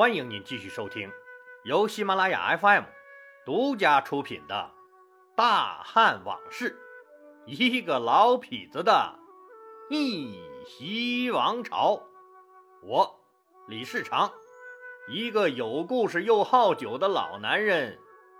欢迎您继续收听由喜马拉雅 FM 独家出品的《大汉往事》，一个老痞子的逆袭王朝。我李世长，一个有故事又好酒的老男人，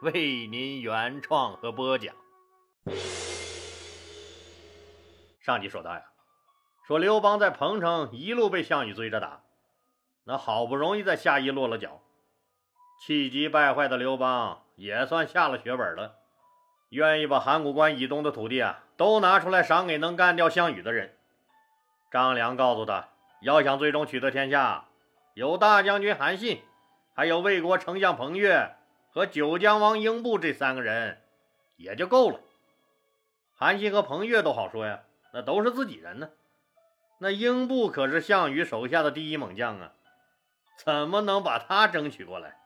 为您原创和播讲。上集说到呀，说刘邦在彭城一路被项羽追着打。那好不容易在夏邑落了脚，气急败坏的刘邦也算下了血本了，愿意把函谷关以东的土地啊都拿出来赏给能干掉项羽的人。张良告诉他，要想最终取得天下，有大将军韩信，还有魏国丞相彭越和九江王英布这三个人也就够了。韩信和彭越都好说呀，那都是自己人呢。那英布可是项羽手下的第一猛将啊。怎么能把他争取过来？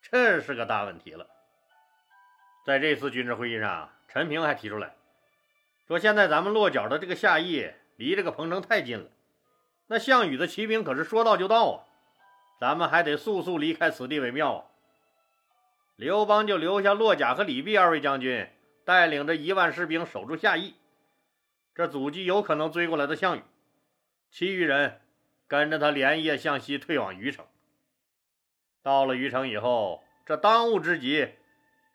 这是个大问题了。在这次军事会议上，陈平还提出来，说现在咱们落脚的这个夏邑离这个彭城太近了，那项羽的骑兵可是说到就到啊，咱们还得速速离开此地为妙啊。刘邦就留下骆甲和李泌二位将军，带领着一万士兵守住夏邑，这阻击有可能追过来的项羽，其余人。跟着他连夜向西退往虞城。到了虞城以后，这当务之急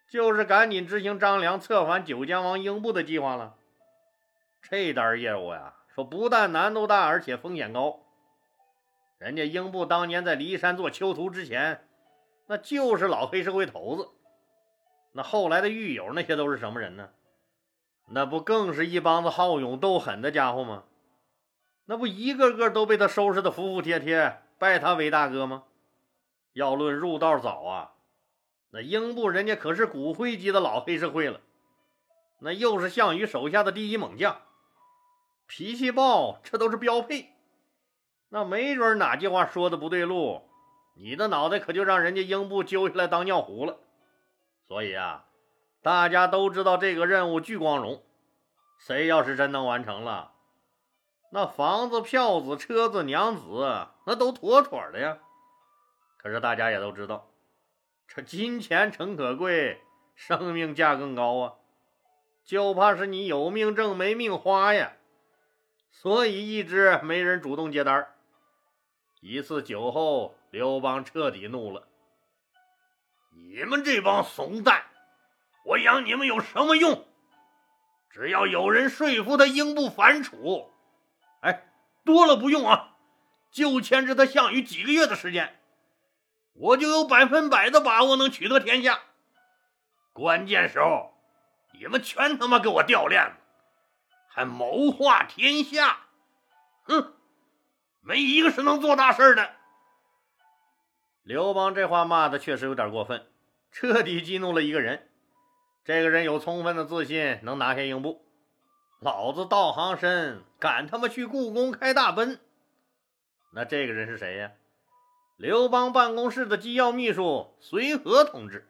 就是赶紧执行张良策反九江王英布的计划了。这单业务呀，说不但难度大，而且风险高。人家英布当年在骊山做囚徒之前，那就是老黑社会头子。那后来的狱友那些都是什么人呢？那不更是一帮子好勇斗狠的家伙吗？那不一个个都被他收拾的服服帖帖，拜他为大哥吗？要论入道早啊，那英布人家可是骨灰级的老黑社会了，那又是项羽手下的第一猛将，脾气暴，这都是标配。那没准哪句话说的不对路，你的脑袋可就让人家英布揪下来当尿壶了。所以啊，大家都知道这个任务巨光荣，谁要是真能完成了。那房子、票子、车子、娘子，那都妥妥的呀。可是大家也都知道，这金钱诚可贵，生命价更高啊。就怕是你有命挣没命花呀。所以一直没人主动接单。一次酒后，刘邦彻底怒了：“你们这帮怂蛋，我养你们有什么用？只要有人说服他英布反楚。”哎，多了不用啊，就牵制他项羽几个月的时间，我就有百分百的把握能取得天下。关键时候，你们全他妈给我掉链子，还谋划天下，哼，没一个是能做大事的。刘邦这话骂的确实有点过分，彻底激怒了一个人。这个人有充分的自信，能拿下英布。老子道行深，敢他妈去故宫开大奔？那这个人是谁呀？刘邦办公室的机要秘书随和同志。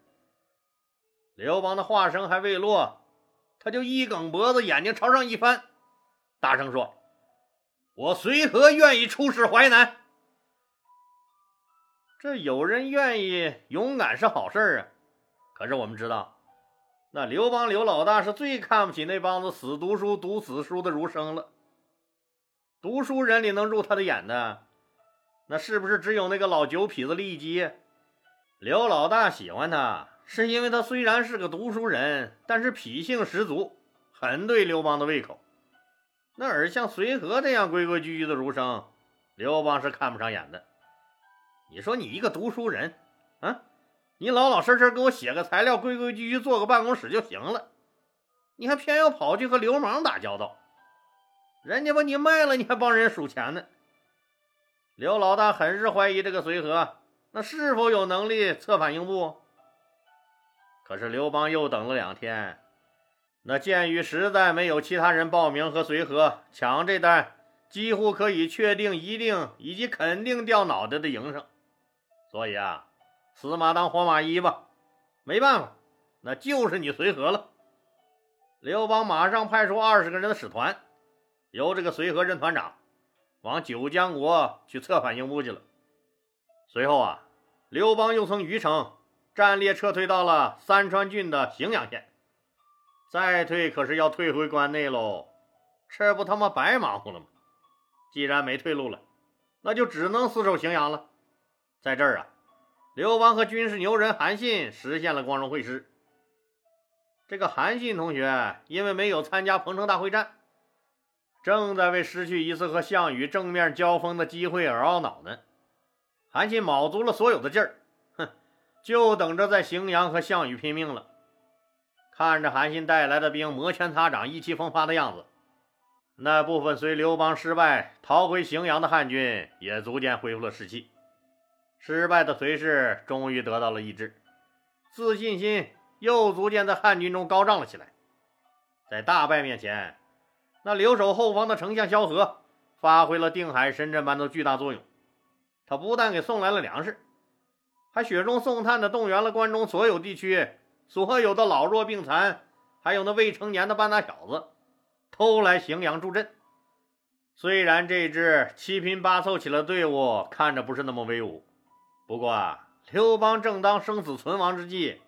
刘邦的话声还未落，他就一梗脖子，眼睛朝上一翻，大声说：“我随和愿意出使淮南。”这有人愿意勇敢是好事啊，可是我们知道。那刘邦刘老大是最看不起那帮子死读书、读死书的儒生了。读书人里能入他的眼的，那是不是只有那个老酒痞子利基？刘老大喜欢他，是因为他虽然是个读书人，但是脾性十足，很对刘邦的胃口。那而像随和这样规规矩矩的儒生，刘邦是看不上眼的。你说你一个读书人，啊？你老老实实给我写个材料，规规矩矩做个办公室就行了。你还偏要跑去和流氓打交道，人家把你卖了，你还帮人数钱呢。刘老大很是怀疑这个随和，那是否有能力策反英布？可是刘邦又等了两天，那鉴于实在没有其他人报名和随和抢这单，几乎可以确定、一定以及肯定掉脑袋的营生，所以啊。死马当活马医吧，没办法，那就是你随和了。刘邦马上派出二十个人的使团，由这个随和任团长，往九江国去策反英布去了。随后啊，刘邦又从虞城战列撤退到了三川郡的荥阳县，再退可是要退回关内喽，这不他妈白忙活了吗？既然没退路了，那就只能死守荥阳了。在这儿啊，刘邦和军事牛人韩信实现了光荣会师。这个韩信同学因为没有参加彭城大会战，正在为失去一次和项羽正面交锋的机会而懊恼呢。韩信卯足了所有的劲儿，哼，就等着在荥阳和项羽拼命了。看着韩信带来的兵摩拳擦掌、意气风发的样子，那部分随刘邦失败逃回荥阳的汉军也逐渐恢复了士气。失败的颓势终于得到了抑制，自信心。又逐渐在汉军中高涨了起来。在大败面前，那留守后方的丞相萧何发挥了定海神针般的巨大作用。他不但给送来了粮食，还雪中送炭的动员了关中所有地区所有的老弱病残，还有那未成年的半大小子，都来荥阳助阵。虽然这支七拼八凑起来的队伍看着不是那么威武，不过啊，刘邦正当生死存亡之际。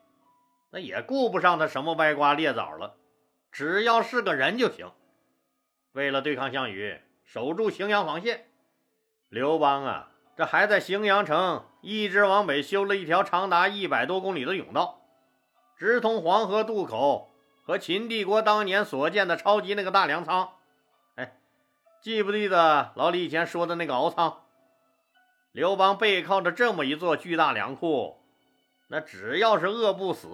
那也顾不上他什么歪瓜裂枣了，只要是个人就行。为了对抗项羽，守住荥阳防线，刘邦啊，这还在荥阳城一直往北修了一条长达一百多公里的甬道，直通黄河渡口和秦帝国当年所建的超级那个大粮仓。哎，记不记得老李以前说的那个敖仓？刘邦背靠着这么一座巨大粮库。那只要是饿不死，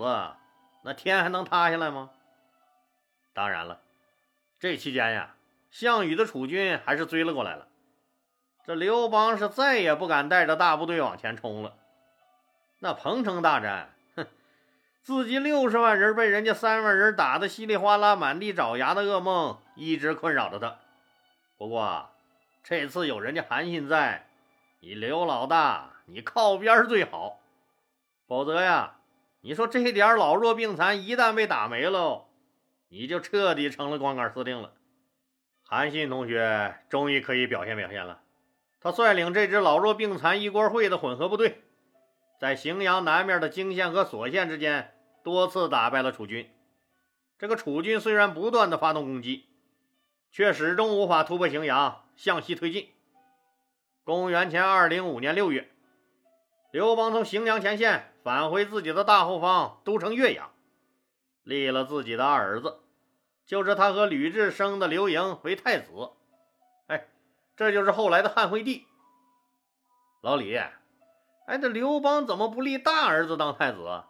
那天还能塌下来吗？当然了，这期间呀，项羽的楚军还是追了过来了。这刘邦是再也不敢带着大部队往前冲了。那彭城大战，哼，自己六十万人被人家三万人打得稀里哗啦、满地找牙的噩梦一直困扰着他。不过这次有人家韩信在，你刘老大，你靠边最好。否则呀，你说这点老弱病残一旦被打没了，你就彻底成了光杆司令了。韩信同学终于可以表现表现了，他率领这支老弱病残一锅烩的混合部队，在荥阳南面的泾县和索县之间多次打败了楚军。这个楚军虽然不断的发动攻击，却始终无法突破荥阳，向西推进。公元前二零五年六月，刘邦从荥阳前线。返回自己的大后方都城岳阳，立了自己的二儿子，就是他和吕雉生的刘盈为太子。哎，这就是后来的汉惠帝。老李，哎，这刘邦怎么不立大儿子当太子？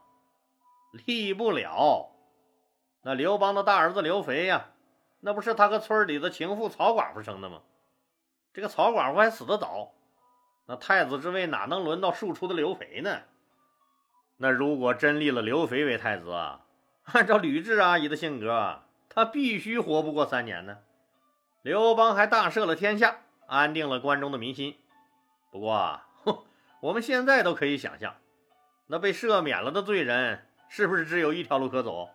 立不了。那刘邦的大儿子刘肥呀，那不是他和村里的情妇曹寡妇生的吗？这个曹寡妇还死得早，那太子之位哪能轮到庶出的刘肥呢？那如果真立了刘肥为太子啊，按照吕雉阿姨的性格，他必须活不过三年呢。刘邦还大赦了天下，安定了关中的民心。不过，我们现在都可以想象，那被赦免了的罪人是不是只有一条路可走？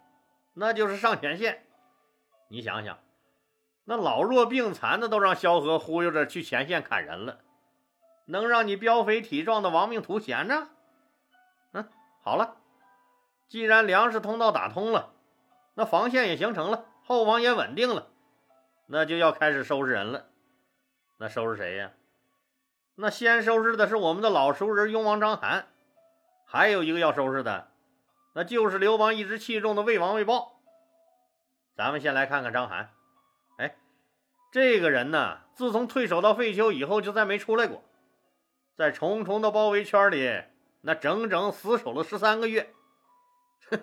那就是上前线。你想想，那老弱病残的都让萧何忽悠着去前线砍人了，能让你膘肥体壮的亡命徒闲着？好了，既然粮食通道打通了，那防线也形成了，后方也稳定了，那就要开始收拾人了。那收拾谁呀？那先收拾的是我们的老熟人雍王章邯，还有一个要收拾的，那就是刘邦一直器重的魏王魏豹。咱们先来看看章邯。这个人呢，自从退守到废丘以后，就再没出来过，在重重的包围圈里。那整整死守了十三个月，哼，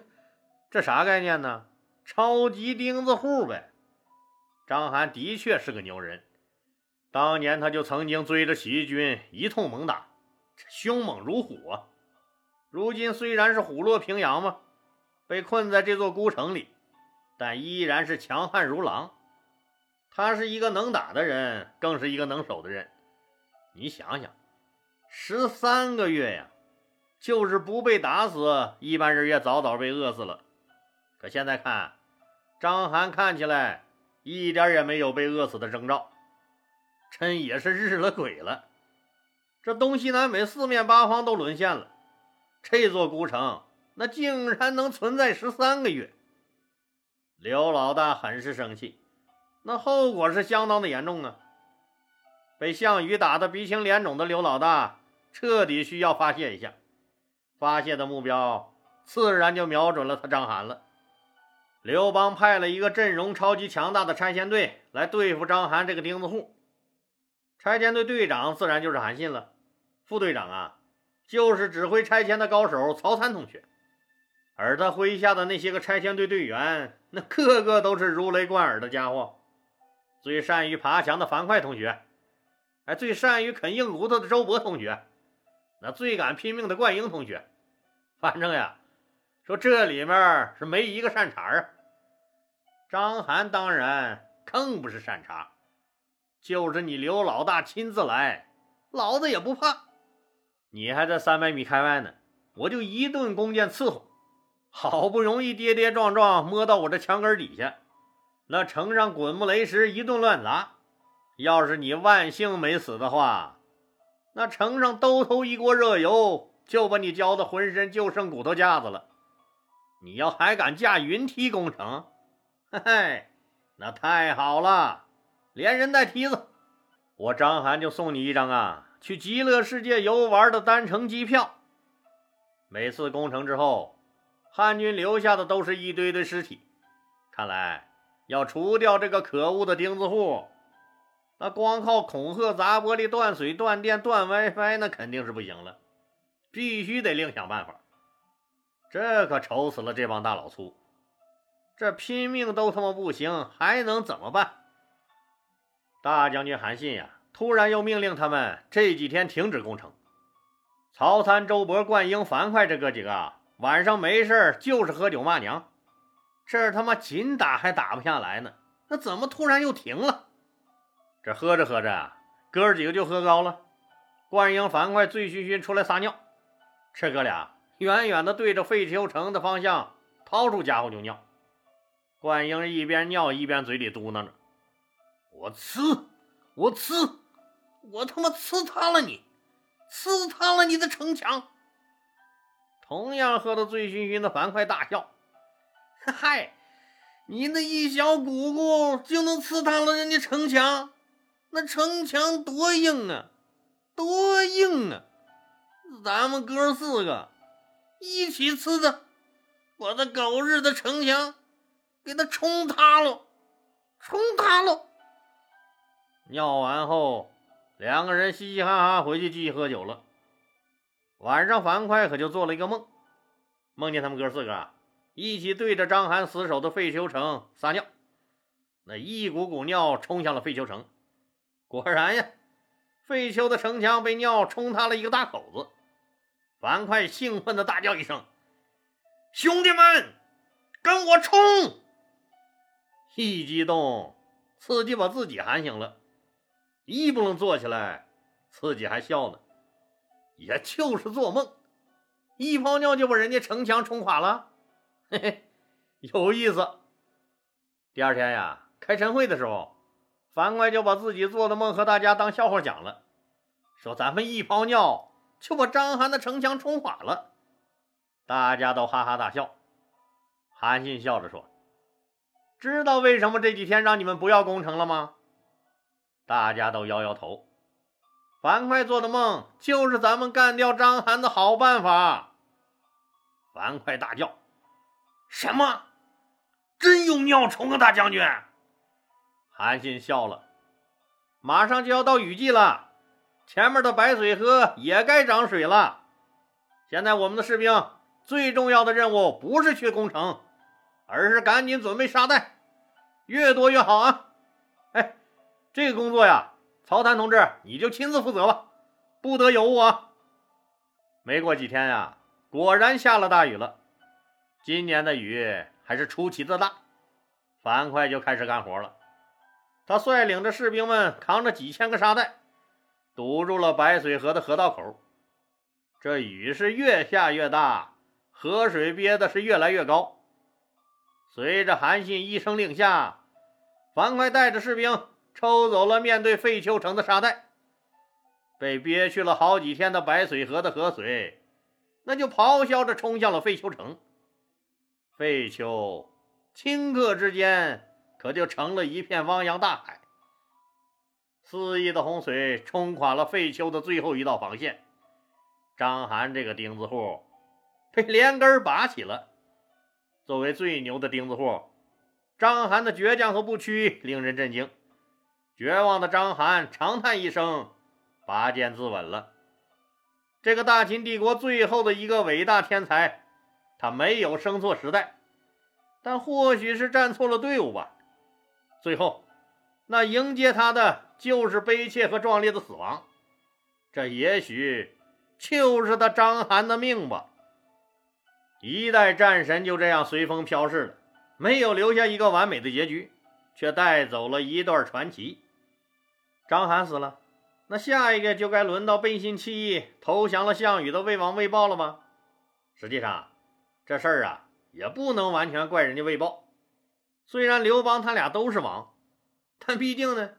这啥概念呢？超级钉子户呗。章邯的确是个牛人，当年他就曾经追着起义军一通猛打，凶猛如虎啊。如今虽然是虎落平阳嘛，被困在这座孤城里，但依然是强悍如狼。他是一个能打的人，更是一个能守的人。你想想，十三个月呀！就是不被打死，一般人也早早被饿死了。可现在看，张邯看起来一点也没有被饿死的征兆，真也是日了鬼了。这东西南北四面八方都沦陷了，这座孤城那竟然能存在十三个月。刘老大很是生气，那后果是相当的严重啊！被项羽打得鼻青脸肿的刘老大，彻底需要发泄一下。发泄的目标自然就瞄准了他张邯了。刘邦派了一个阵容超级强大的拆迁队来对付张邯这个钉子户。拆迁队队长自然就是韩信了，副队长啊，就是指挥拆迁的高手曹参同学。而他麾下的那些个拆迁队队员，那个个都是如雷贯耳的家伙。最善于爬墙的樊哙同学，哎，最善于啃硬骨头的周勃同学，那最敢拼命的灌婴同学，反正呀，说这里面是没一个善茬啊。张邯当然更不是善茬，就是你刘老大亲自来，老子也不怕。你还在三百米开外呢，我就一顿弓箭伺候。好不容易跌跌撞撞摸到我这墙根底下，那城上滚木雷石一顿乱砸。要是你万幸没死的话，那城上兜头一锅热油就把你浇的浑身就剩骨头架子了。你要还敢架云梯攻城，嘿嘿，那太好了，连人带梯子，我张邯就送你一张啊，去极乐世界游玩的单程机票。每次攻城之后。汉军留下的都是一堆堆尸体，看来要除掉这个可恶的钉子户，那光靠恐吓、砸玻璃、断水、断电、断 WiFi，那肯定是不行了，必须得另想办法。这可愁死了这帮大老粗，这拼命都他妈不行，还能怎么办？大将军韩信呀，突然又命令他们这几天停止攻城。曹参、周勃、灌婴、樊哙这哥几个。晚上没事就是喝酒骂娘，这他妈紧打还打不下来呢，那怎么突然又停了？这喝着喝着，哥几个就喝高了。冠英、樊哙醉醺醺出来撒尿，这哥俩远远的对着废丘城的方向掏出家伙就尿。冠英一边尿一边嘴里嘟囔着：“我呲，我呲，我他妈呲塌了你，呲塌了你的城墙！”同样喝得醉醺醺的樊哙大笑：“ 嗨，你那一小鼓鼓就能刺塌了人家城墙？那城墙多硬啊，多硬啊！咱们哥四个一起呲的，把那狗日的城墙给他冲塌了，冲塌了！”尿完后，两个人嘻嘻哈哈回去继续喝酒了。晚上，樊哙可就做了一个梦，梦见他们哥四个一起对着章邯死守的废丘城撒尿，那一股股尿冲向了废丘城。果然呀，废丘的城墙被尿冲塌了一个大口子。樊哙兴奋地大叫一声：“兄弟们，跟我冲！”一激动，自己把自己喊醒了，一不能坐起来，自己还笑呢。也就是做梦，一泡尿就把人家城墙冲垮了，嘿嘿，有意思。第二天呀，开晨会的时候，樊哙就把自己做的梦和大家当笑话讲了，说咱们一泡尿就把章邯的城墙冲垮了，大家都哈哈大笑。韩信笑着说：“知道为什么这几天让你们不要攻城了吗？”大家都摇摇头。樊哙做的梦就是咱们干掉章邯的好办法。樊哙大叫：“什么？真有尿虫啊，大将军！”韩信笑了：“马上就要到雨季了，前面的白水河也该涨水了。现在我们的士兵最重要的任务不是去攻城，而是赶紧准备沙袋，越多越好啊！哎，这个工作呀。”曹参同志，你就亲自负责吧，不得有误啊！没过几天呀，果然下了大雨了。今年的雨还是出奇的大，樊哙就开始干活了。他率领着士兵们扛着几千个沙袋，堵住了白水河的河道口。这雨是越下越大，河水憋的是越来越高。随着韩信一声令下，樊哙带着士兵。抽走了面对废丘城的沙袋，被憋屈了好几天的白水河的河水，那就咆哮着冲向了废丘城。废丘顷刻之间，可就成了一片汪洋大海。肆意的洪水冲垮了废丘的最后一道防线。张邯这个钉子户被连根拔起了。作为最牛的钉子户，张邯的倔强和不屈令人震惊。绝望的张邯长叹一声，拔剑自刎了。这个大秦帝国最后的一个伟大天才，他没有生错时代，但或许是站错了队伍吧。最后，那迎接他的就是悲切和壮烈的死亡。这也许就是他张邯的命吧。一代战神就这样随风飘逝了，没有留下一个完美的结局，却带走了一段传奇。张邯死了。那下一个就该轮到背信弃义、投降了项羽的魏王魏豹了吗？实际上，这事儿啊也不能完全怪人家魏豹。虽然刘邦他俩都是王，但毕竟呢，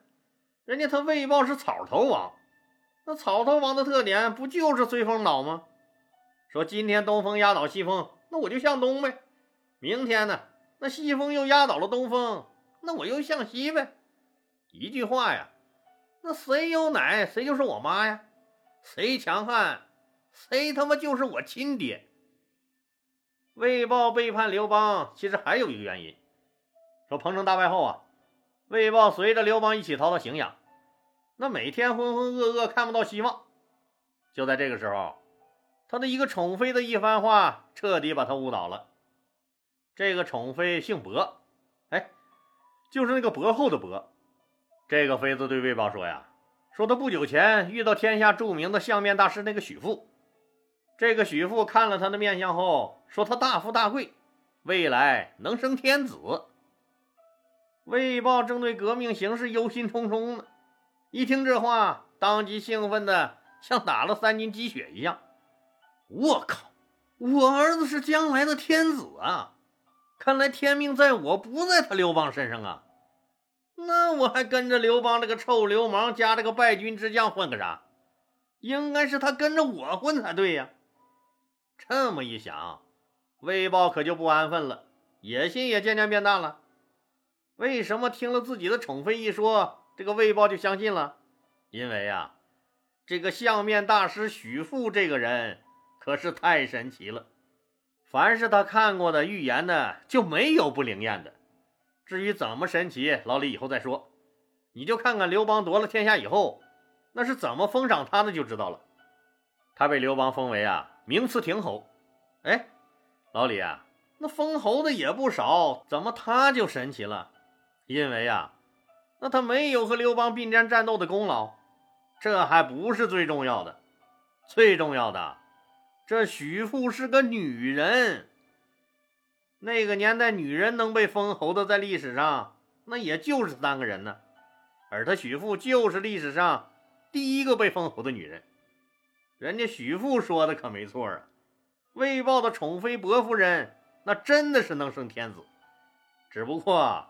人家他魏豹是草头王。那草头王的特点不就是随风倒吗？说今天东风压倒西风，那我就向东呗。明天呢，那西风又压倒了东风，那我又向西呗。一句话呀。那谁有奶，谁就是我妈呀！谁强悍，谁他妈就是我亲爹。魏豹背叛刘邦，其实还有一个原因。说彭城大败后啊，魏豹随着刘邦一起逃到荥阳，那每天浑浑噩噩，看不到希望。就在这个时候，他的一个宠妃的一番话，彻底把他误导了。这个宠妃姓薄，哎，就是那个薄厚的薄。这个妃子对魏豹说：“呀，说他不久前遇到天下著名的相面大师那个许父。这个许父看了他的面相后，说他大富大贵，未来能生天子。”魏豹正对革命形势忧心忡忡呢，一听这话，当即兴奋的像打了三斤鸡血一样。我靠，我儿子是将来的天子啊！看来天命在我，不在他刘邦身上啊！那我还跟着刘邦这个臭流氓加这个败军之将混个啥？应该是他跟着我混才对呀！这么一想，魏豹可就不安分了，野心也渐渐变大了。为什么听了自己的宠妃一说，这个魏豹就相信了？因为啊，这个相面大师许富这个人可是太神奇了，凡是他看过的预言的，就没有不灵验的。至于怎么神奇，老李以后再说。你就看看刘邦夺了天下以后，那是怎么封赏他的就知道了。他被刘邦封为啊名次亭侯。哎，老李啊，那封侯的也不少，怎么他就神奇了？因为啊，那他没有和刘邦并肩战斗的功劳。这还不是最重要的，最重要的，这许父是个女人。那个年代，女人能被封侯的，在历史上那也就是三个人呢，而他许父就是历史上第一个被封侯的女人。人家许父说的可没错啊，魏豹的宠妃薄夫人那真的是能生天子，只不过，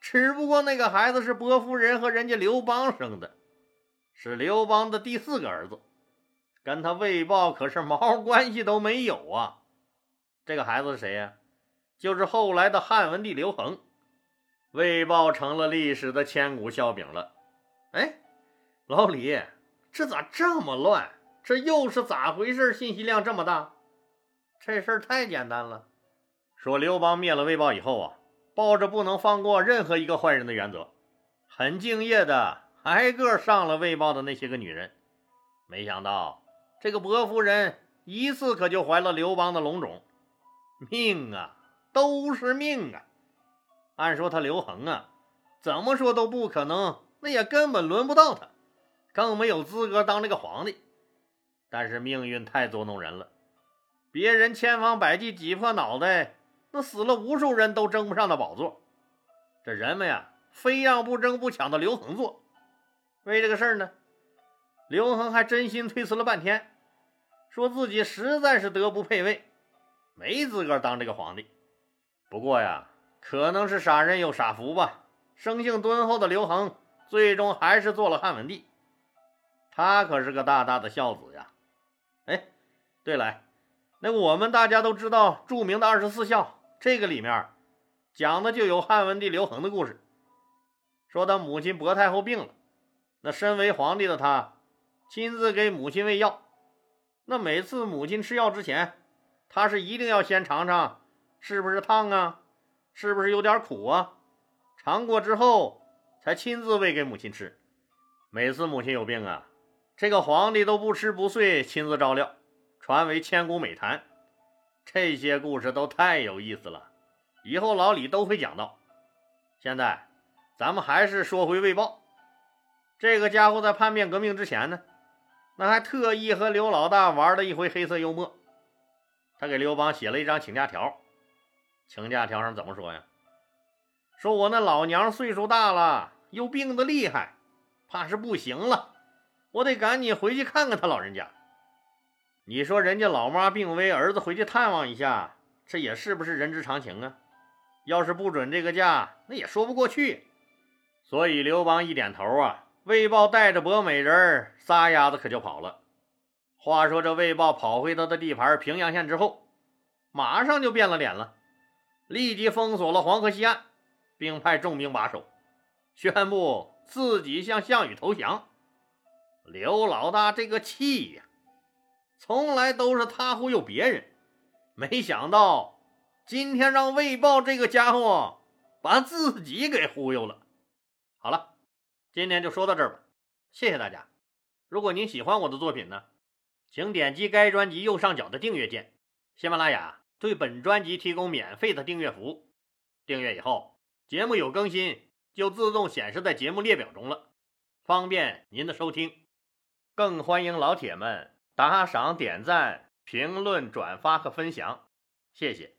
只不过那个孩子是薄夫人和人家刘邦生的，是刘邦的第四个儿子，跟他魏豹可是毛关系都没有啊。这个孩子是谁呀？就是后来的汉文帝刘恒，魏豹成了历史的千古笑柄了。哎，老李，这咋这么乱？这又是咋回事？信息量这么大？这事儿太简单了。说刘邦灭了魏豹以后啊，抱着不能放过任何一个坏人的原则，很敬业的挨个上了魏豹的那些个女人。没想到这个薄夫人一次可就怀了刘邦的龙种，命啊！都是命啊！按说他刘恒啊，怎么说都不可能，那也根本轮不到他，更没有资格当这个皇帝。但是命运太捉弄人了，别人千方百计挤破脑袋，那死了无数人都争不上的宝座，这人们呀，非让不争不抢的刘恒做。为这个事儿呢，刘恒还真心推辞了半天，说自己实在是德不配位，没资格当这个皇帝。不过呀，可能是傻人有傻福吧。生性敦厚的刘恒，最终还是做了汉文帝。他可是个大大的孝子呀。对了，那我们大家都知道著名的二十四孝，这个里面讲的就有汉文帝刘恒的故事，说他母亲薄太后病了，那身为皇帝的他亲自给母亲喂药，那每次母亲吃药之前，他是一定要先尝尝是不是烫啊，是不是有点苦啊，尝过之后才亲自喂给母亲吃。每次母亲有病啊，这个皇帝都不吃不睡，亲自照料。传为千古美谈，这些故事都太有意思了，以后老李都会讲到。现在咱们还是说回魏豹，这个家伙在叛变革命之前呢，那还特意和刘老大玩了一回黑色幽默。他给刘邦写了一张请假条，请假条上怎么说呀？说我那老娘岁数大了，又病得厉害，怕是不行了，我得赶紧回去看看他老人家。你说人家老妈病危，儿子回去探望一下，这也是不是人之常情啊？要是不准这个假，那也说不过去。所以刘邦一点头啊，魏豹带着博美人撒丫子可就跑了。话说这魏豹跑回他的地盘平阳县之后，马上就变了脸了，立即封锁了黄河西岸，并派重兵把守，宣布自己向项羽投降。刘老大这个气呀！从来都是他忽悠别人，没想到今天让魏豹这个家伙把自己给忽悠了。好了，今天就说到这儿吧，谢谢大家。如果您喜欢我的作品呢，请点击该专辑右上角的订阅键。喜马拉雅对本专辑提供免费的订阅服务，订阅以后节目有更新就自动显示在节目列表中了，方便您的收听。更欢迎老铁们。打赏、点赞、评论、转发和分享，谢谢。